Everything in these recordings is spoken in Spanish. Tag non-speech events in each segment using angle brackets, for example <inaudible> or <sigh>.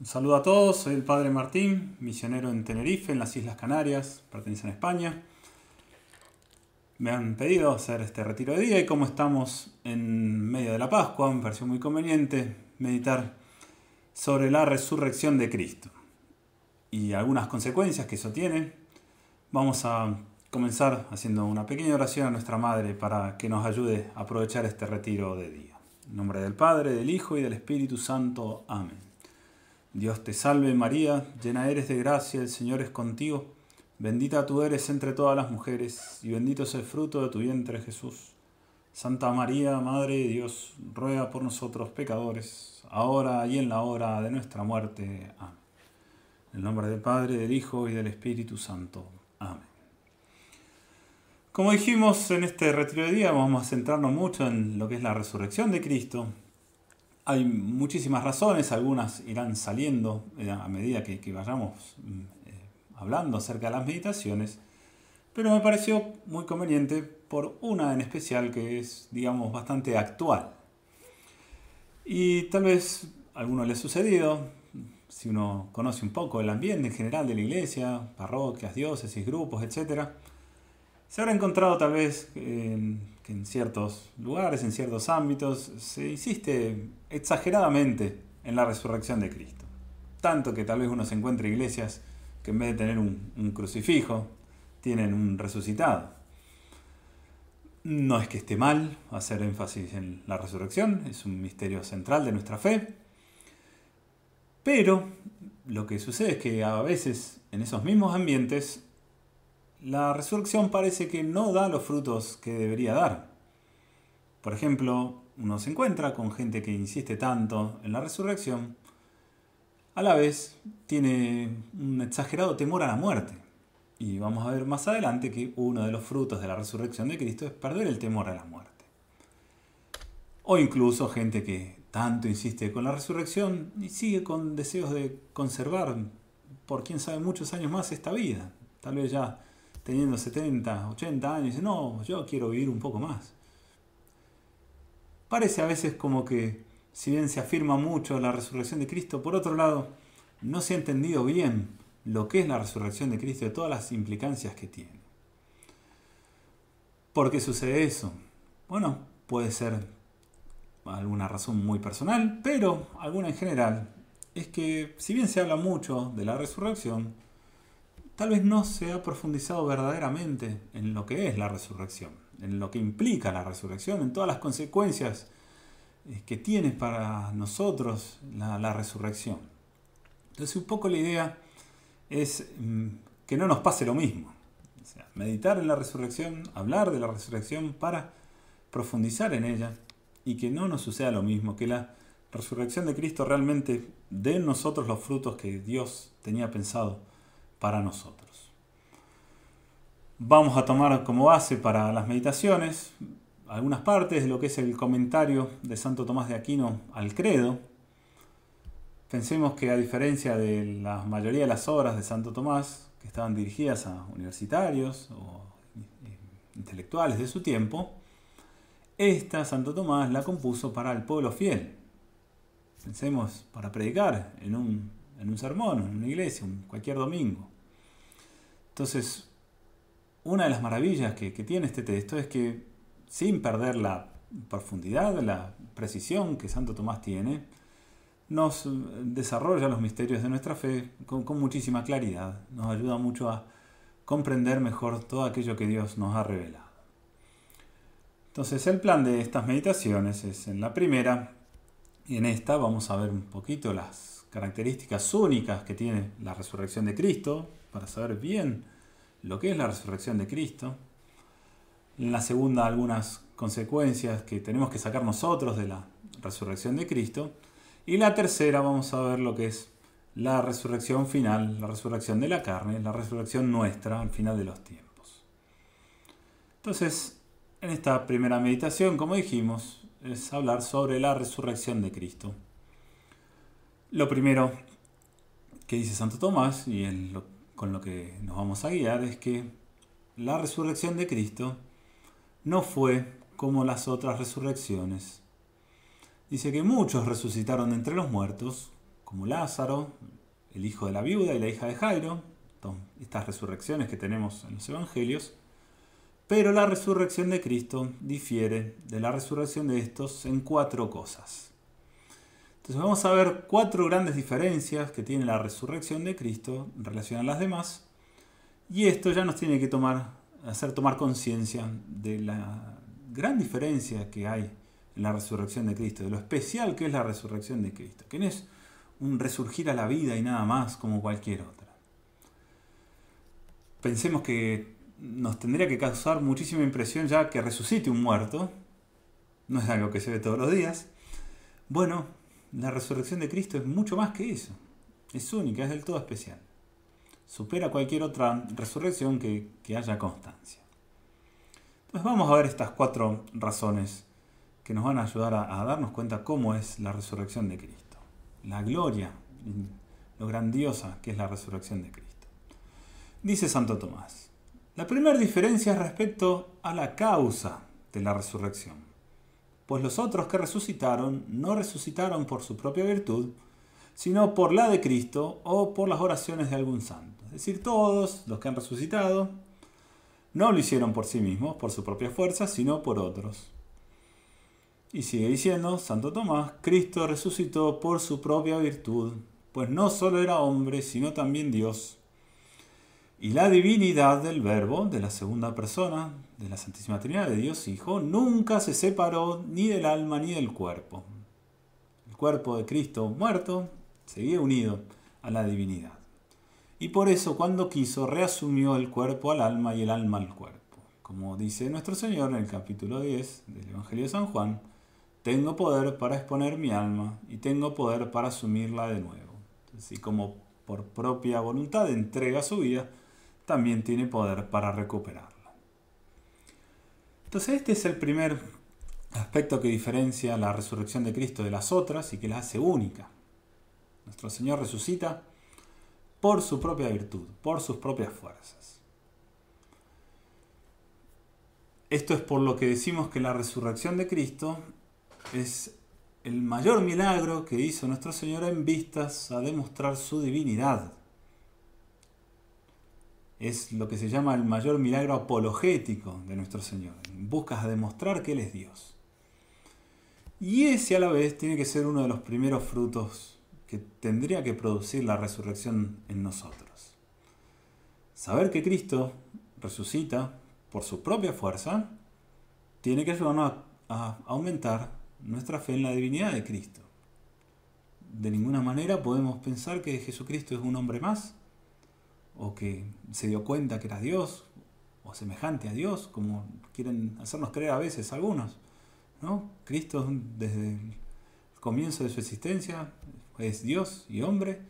Un saludo a todos, soy el Padre Martín, misionero en Tenerife, en las Islas Canarias, pertenece a España. Me han pedido hacer este retiro de día y como estamos en medio de la Pascua, me pareció muy conveniente meditar sobre la resurrección de Cristo y algunas consecuencias que eso tiene. Vamos a comenzar haciendo una pequeña oración a nuestra Madre para que nos ayude a aprovechar este retiro de día. En nombre del Padre, del Hijo y del Espíritu Santo. Amén. Dios te salve María, llena eres de gracia, el Señor es contigo, bendita tú eres entre todas las mujeres, y bendito es el fruto de tu vientre Jesús. Santa María, Madre de Dios, ruega por nosotros pecadores, ahora y en la hora de nuestra muerte. Amén. En el nombre del Padre, del Hijo y del Espíritu Santo. Amén. Como dijimos en este retiro de día, vamos a centrarnos mucho en lo que es la resurrección de Cristo, hay muchísimas razones, algunas irán saliendo eh, a medida que, vayamos mm, eh, hablando acerca de las meditaciones, pero me pareció muy conveniente por una en especial que es, digamos, bastante actual. Y tal vez a alguno le ha sucedido, si uno conoce un poco el ambiente en general de la iglesia, parroquias, diócesis, grupos, etc., se habrá encontrado tal vez que en ciertos lugares, en ciertos ámbitos, se insiste exageradamente en la resurrección de Cristo. Tanto que tal vez uno se encuentre iglesias que en vez de tener un crucifijo, tienen un resucitado. No es que esté mal hacer énfasis en la resurrección, es un misterio central de nuestra fe, pero lo que sucede es que a veces en esos mismos ambientes la resurrección parece que no da los frutos que debería dar. Por ejemplo, uno se encuentra con gente que insiste tanto en la resurrección, a la vez tiene un exagerado temor a la muerte. Y vamos a ver más adelante que uno de los frutos de la resurrección de Cristo es perder el temor a la muerte. O incluso gente que tanto insiste con la resurrección y sigue con deseos de conservar por quién sabe muchos años más esta vida. Tal vez ya teniendo 70, 80 años, dice, no, yo quiero vivir un poco más. Parece a veces como que, si bien se afirma mucho la resurrección de Cristo, por otro lado, no se ha entendido bien lo que es la resurrección de Cristo y todas las implicancias que tiene. ¿Por qué sucede eso? Bueno, puede ser alguna razón muy personal, pero alguna en general, es que si bien se habla mucho de la resurrección, tal vez no se ha profundizado verdaderamente en lo que es la resurrección, en lo que implica la resurrección, en todas las consecuencias eh, que tiene para nosotros la, resurrección. Entonces un poco la idea es mm, que no nos pase lo mismo. meditar en la resurrección, hablar de la resurrección para profundizar en ella y que no nos suceda lo mismo, que la resurrección de Cristo realmente dé en nosotros los frutos que Dios tenía pensado para nosotros. Vamos a tomar como base para las meditaciones algunas partes de lo que es el comentario de Santo Tomás de Aquino al credo. Pensemos que a diferencia de la mayoría de las obras de Santo Tomás, que estaban dirigidas a universitarios o intelectuales de su tiempo, esta Santo Tomás la compuso para el pueblo fiel. Pensemos para predicar en un, en un sermón, en una iglesia, cualquier domingo. Entonces, una de las maravillas que, tiene este texto es que sin perder la profundidad, la precisión que Santo Tomás tiene, nos desarrolla los misterios de nuestra fe con, con, muchísima claridad, nos ayuda mucho a comprender mejor todo aquello que Dios nos ha revelado. Entonces el plan de estas meditaciones es en la primera y en esta vamos a ver un poquito las características únicas que tiene la resurrección de Cristo, para saber bien lo que es la resurrección de Cristo. En la segunda, algunas consecuencias que tenemos que sacar nosotros de la resurrección de Cristo. Y la tercera, vamos a ver lo que es la resurrección final, la resurrección de la carne, la resurrección nuestra al final de los tiempos. Entonces, en esta primera meditación, como dijimos, es hablar sobre la resurrección de Cristo. Lo primero que dice Santo Tomás, y con lo que nos vamos a guiar es que la resurrección de Cristo no fue como las otras resurrecciones. Dice que muchos resucitaron entre los muertos, como Lázaro, el hijo de la viuda y la hija de Jairo, estas resurrecciones que tenemos en los evangelios, pero la resurrección de Cristo difiere de la resurrección de estos en cuatro cosas. Entonces vamos a ver cuatro grandes diferencias que tiene la resurrección de Cristo en relación a las demás. Y esto ya nos tiene que tomar, hacer tomar conciencia de la gran diferencia que hay en la resurrección de Cristo, de lo especial que es la resurrección de Cristo, que no es un resurgir a la vida y nada más como cualquier otra. Pensemos que nos tendría que causar muchísima impresión ya que resucite un muerto, no es algo que se ve todos los días. Bueno, la resurrección de Cristo es mucho más que eso, es única, es del todo especial. Supera cualquier otra resurrección que, haya constancia. Entonces vamos a ver estas cuatro razones que nos van a ayudar a, a darnos cuenta cómo es la resurrección de Cristo. La gloria, lo grandiosa que es la resurrección de Cristo. Dice Santo Tomás, la primera diferencia es respecto a la causa de la resurrección, pues los otros que resucitaron no resucitaron por su propia virtud, sino por la de Cristo o por las oraciones de algún santo. Es decir, todos los que han resucitado no lo hicieron por sí mismos, por su propia fuerza, sino por otros. Y sigue diciendo Santo Tomás, Cristo resucitó por su propia virtud, pues no solo era hombre, sino también Dios y la divinidad del Verbo, de la segunda persona de la Santísima Trinidad de Dios Hijo, nunca se separó ni del alma ni del cuerpo. El cuerpo de Cristo muerto seguía unido a la divinidad. Y por eso cuando quiso reasumió el cuerpo al alma y el alma al cuerpo. Como dice nuestro Señor en el capítulo 10 del Evangelio de San Juan, tengo poder para exponer mi alma y tengo poder para asumirla de nuevo. Así como por propia voluntad entrega su vida, también tiene poder para recuperarla. Entonces este es el primer aspecto que diferencia la resurrección de Cristo de las otras y que la hace única. Nuestro Señor resucita por su propia virtud, por sus propias fuerzas. Esto es por lo que decimos que la resurrección de Cristo es el mayor milagro que hizo nuestro Señor en vistas a demostrar su divinidad es lo que se llama el mayor milagro apologético de nuestro Señor. Buscas demostrar que Él es Dios. Y ese a la vez tiene que ser uno de los primeros frutos que tendría que producir la resurrección en nosotros. Saber que Cristo resucita por su propia fuerza tiene que ayudarnos a aumentar nuestra fe en la divinidad de Cristo. De ninguna manera podemos pensar que Jesucristo es un hombre más o que se dio cuenta que era Dios, o semejante a Dios, como quieren hacernos creer a veces algunos. ¿no? Cristo desde el comienzo de su existencia es Dios y hombre,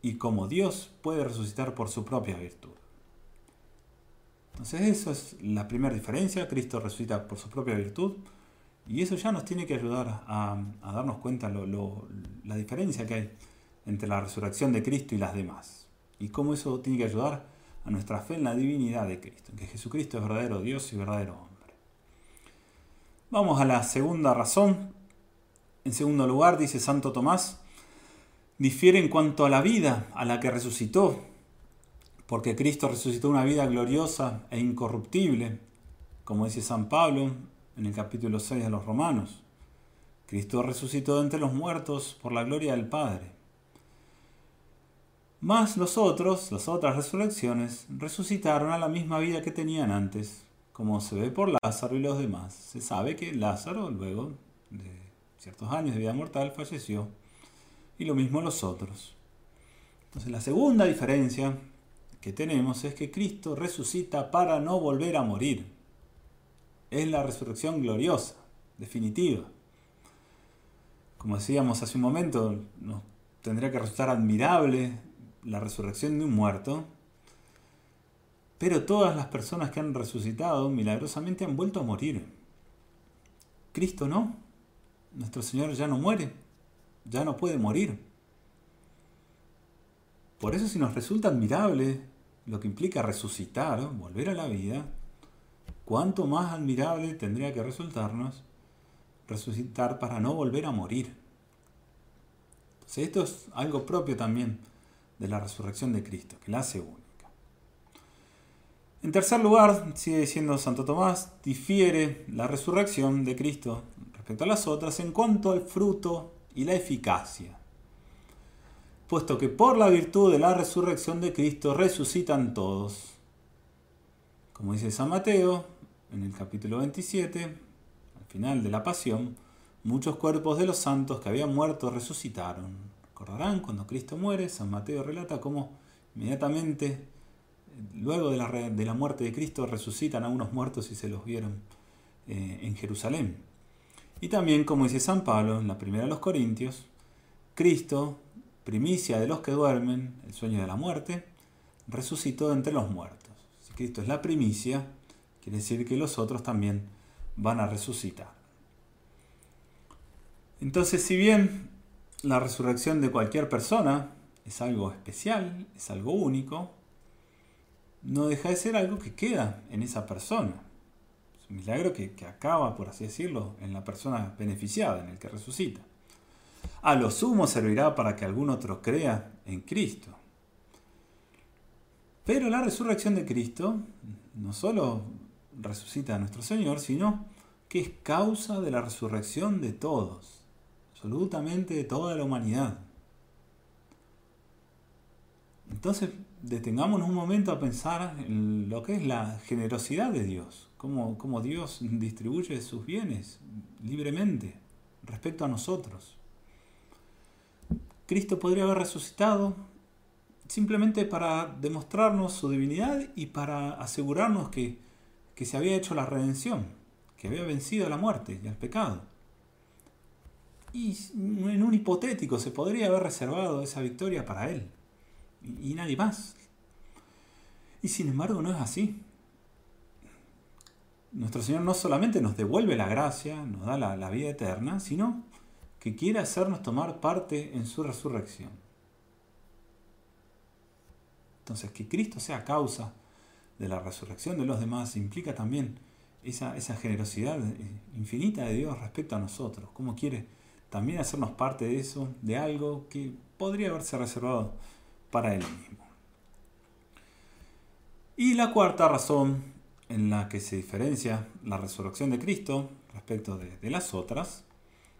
y como Dios puede resucitar por su propia virtud. Entonces eso es la primera diferencia, Cristo resucita por su propia virtud, y eso ya nos tiene que ayudar a, darnos cuenta la diferencia que hay entre la resurrección de Cristo y las demás y cómo eso tiene que ayudar a nuestra fe en la divinidad de Cristo, en que Jesucristo es verdadero Dios y verdadero hombre. Vamos a la segunda razón. En segundo lugar, dice Santo Tomás, difiere en cuanto a la vida a la que resucitó, porque Cristo resucitó una vida gloriosa e incorruptible, como dice San Pablo en el capítulo 6 de los Romanos. Cristo resucitó de entre los muertos por la gloria del Padre. Más los otros, las otras resurrecciones, resucitaron a la misma vida que tenían antes, como se ve por Lázaro y los demás. Se sabe que Lázaro, luego de ciertos años de vida mortal, falleció, y lo mismo los otros. Entonces la segunda diferencia que tenemos es que Cristo resucita para no volver a morir. Es la resurrección gloriosa, definitiva. Como decíamos hace un momento, nos tendría que resultar admirable la resurrección de un muerto, pero todas las personas que han resucitado milagrosamente han vuelto a morir. Cristo no. Nuestro Señor ya no muere, ya no puede morir. Por eso si nos resulta admirable lo que implica resucitar, volver a la vida, cuánto más admirable tendría que resultarnos resucitar para no volver a morir. esto es algo propio también de la resurrección de Cristo, que la hace única. En tercer lugar, sigue diciendo Santo Tomás, difiere la resurrección de Cristo respecto a las otras en cuanto al fruto y la eficacia. Puesto que por la virtud de la resurrección de Cristo resucitan todos. Como dice San Mateo en el capítulo 27, al final de la pasión, muchos cuerpos de los santos que habían muerto resucitaron. Recordarán cuando Cristo muere, San Mateo relata cómo inmediatamente luego de la, muerte de Cristo resucitan a unos muertos y se los vieron eh, en Jerusalén. Y también, como dice San Pablo en la primera de los Corintios, Cristo, primicia de los que duermen, el sueño de la muerte, resucitó entre los muertos. Si Cristo es la primicia, quiere decir que los otros también van a resucitar. Entonces, si bien la resurrección de cualquier persona es algo especial, es algo único, no deja de ser algo que queda en esa persona. Es un milagro que, acaba, por así decirlo, en la persona beneficiada, en el que resucita. A lo sumo servirá para que algún otro crea en Cristo. Pero la resurrección de Cristo no solo resucita a nuestro Señor, sino que es causa de la resurrección de todos, absolutamente de toda la humanidad. Entonces, detengámonos un momento a pensar en lo que es la generosidad de Dios, cómo, cómo Dios distribuye sus bienes libremente respecto a nosotros. Cristo podría haber resucitado simplemente para demostrarnos su divinidad y para asegurarnos que, que se había hecho la redención, que había vencido la muerte y al pecado. Y en un hipotético se podría haber reservado esa victoria para él y nadie más. Y sin embargo no es así. Nuestro Señor no solamente nos devuelve la gracia, nos da la, vida eterna, sino que quiere hacernos tomar parte en su resurrección. Entonces, que Cristo sea causa de la resurrección de los demás implica también esa, esa, generosidad infinita de Dios respecto a nosotros, cómo quiere también hacernos parte de eso, de algo que podría haberse reservado para él mismo. Y la cuarta razón en la que se diferencia la resurrección de Cristo respecto de, las otras,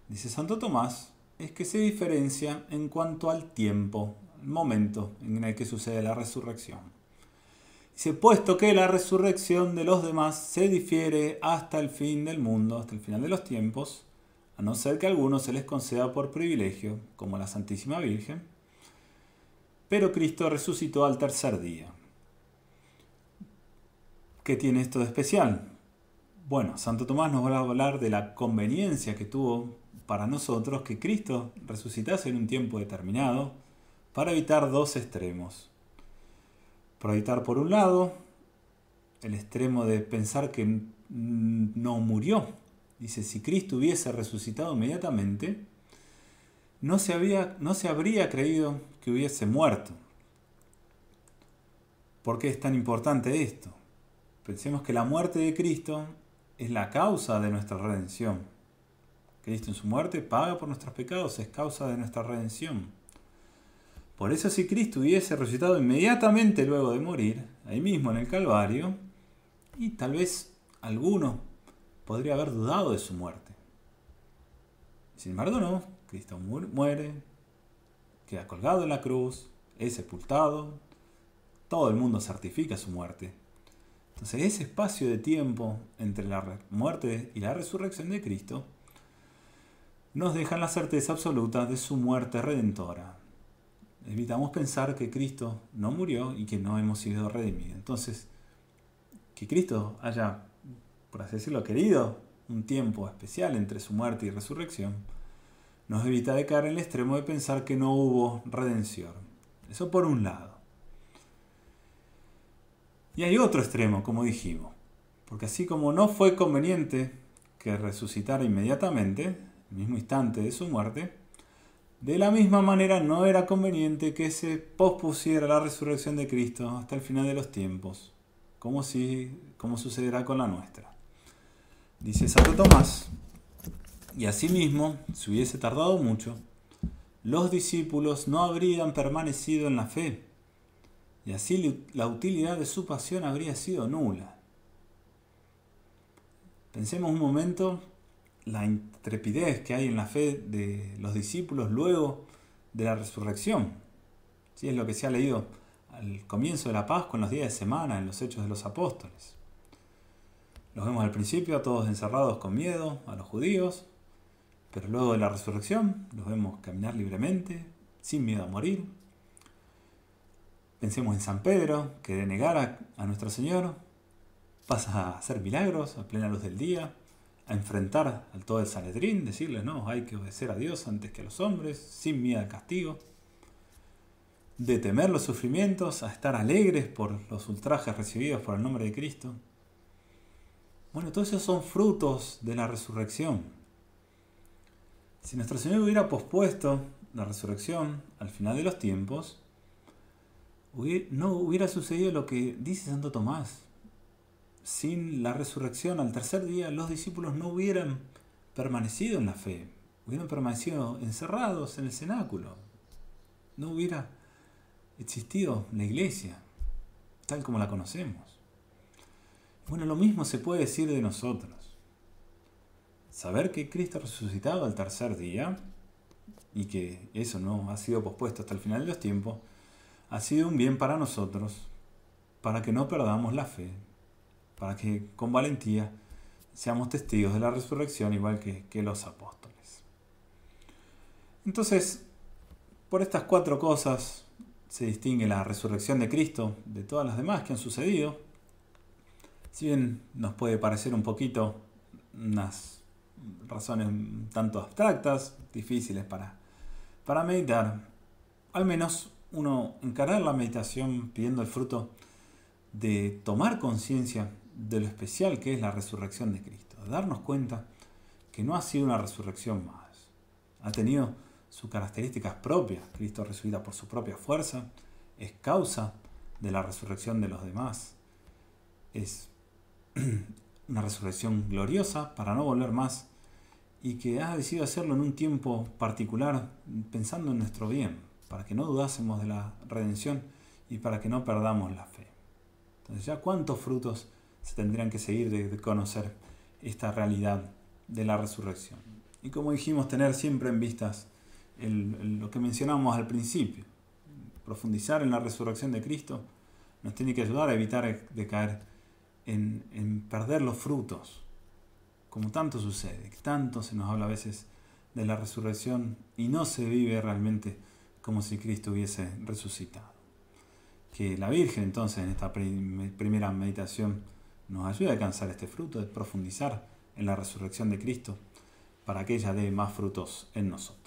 dice Santo Tomás, es que se diferencia en cuanto al tiempo, el momento en el que sucede la resurrección. Dice, puesto que la resurrección de los demás se difiere hasta el fin del mundo, hasta el final de los tiempos, a no ser que a algunos se les conceda por privilegio, como la Santísima Virgen, pero Cristo resucitó al tercer día. ¿Qué tiene esto de especial? Bueno, Santo Tomás nos va a hablar de la conveniencia que tuvo para nosotros que Cristo resucitase en un tiempo determinado para evitar dos extremos. Para evitar, por un lado, el extremo de pensar que no murió. Dice, si Cristo hubiese resucitado inmediatamente, no se, había, no se habría creído que hubiese muerto. ¿Por qué es tan importante esto? Pensemos que la muerte de Cristo es la causa de nuestra redención. Cristo en su muerte paga por nuestros pecados, es causa de nuestra redención. Por eso si Cristo hubiese resucitado inmediatamente luego de morir, ahí mismo en el Calvario, y tal vez alguno podría haber dudado de su muerte. Sin embargo, no, Cristo muere, queda colgado en la cruz, es sepultado, todo el mundo certifica su muerte. Entonces ese espacio de tiempo entre la muerte y la resurrección de Cristo nos deja la certeza absoluta de su muerte redentora. Evitamos pensar que Cristo no murió y que no hemos sido redimidos. Entonces, que Cristo haya, por así decirlo, querido un tiempo especial entre su muerte y resurrección, nos evita de caer en el extremo de pensar que no hubo redención. Eso por un lado. Y hay otro extremo, como dijimos, porque así como no fue conveniente que resucitara inmediatamente, el mismo instante de su muerte, de la misma manera no era conveniente que se pospusiera la resurrección de Cristo hasta el final de los tiempos, como, si, como sucederá con la nuestra. Dice Santo Tomás, y asimismo, si hubiese tardado mucho, los discípulos no habrían permanecido en la fe, y así la utilidad de su pasión habría sido nula. Pensemos un momento la intrepidez que hay en la fe de los discípulos luego de la resurrección. si es lo que se ha leído al comienzo de la Pascua, en los días de semana, en los hechos de los apóstoles. Los vemos al principio todos encerrados con miedo a los judíos, pero luego de la resurrección los vemos caminar libremente, sin miedo a morir. Pensemos en San Pedro, que de negar a, nuestro Señor pasa a hacer milagros a plena luz del día, a enfrentar al todo el Sanedrín, decirles, no, hay que obedecer a Dios antes que a los hombres, sin miedo al castigo, de temer los sufrimientos, a estar alegres por los ultrajes recibidos por el nombre de Cristo. Bueno, todos esos son frutos de la resurrección. Si nuestro Señor hubiera pospuesto la resurrección al final de los tiempos, no hubiera sucedido lo que dice Santo Tomás, sin la resurrección al tercer día los discípulos no hubieran permanecido en la fe, hubieran permanecido encerrados en el cenáculo, no hubiera existido la iglesia tal como la conocemos. Bueno, lo mismo se puede decir de nosotros. Saber que Cristo resucitado al tercer día y que eso no ha sido pospuesto hasta el final de los tiempos, ha sido un bien para nosotros, para que no perdamos la fe, para que con valentía seamos testigos de la resurrección igual que, los apóstoles. Entonces, por estas cuatro cosas se distingue la resurrección de Cristo de todas las demás que han sucedido. Si bien nos puede parecer un poquito unas razones tanto abstractas, difíciles para, para meditar, al menos uno encarar la meditación pidiendo el fruto de tomar conciencia de lo especial que es la resurrección de Cristo, darnos cuenta que no ha sido una resurrección más, ha tenido sus características propias, Cristo resucita por su propia fuerza, es causa de la resurrección de los demás, es <clears throat> una resurrección gloriosa para no volver más y que ha decidido hacerlo en un tiempo particular pensando en nuestro bien, para que no dudásemos de la redención y para que no perdamos la fe. Entonces ya cuántos frutos se tendrían que seguir de, conocer esta realidad de la resurrección. Y como dijimos, tener siempre en vistas lo que mencionamos al principio, profundizar en la resurrección de Cristo, nos tiene que ayudar a evitar de caer en, perder los frutos, como tanto sucede, tanto se nos habla a veces de la resurrección y no se vive realmente como si Cristo hubiese resucitado. Que la Virgen entonces en esta primera meditación nos ayude a alcanzar este fruto, de profundizar en la resurrección de Cristo, para que ella dé más frutos en nosotros.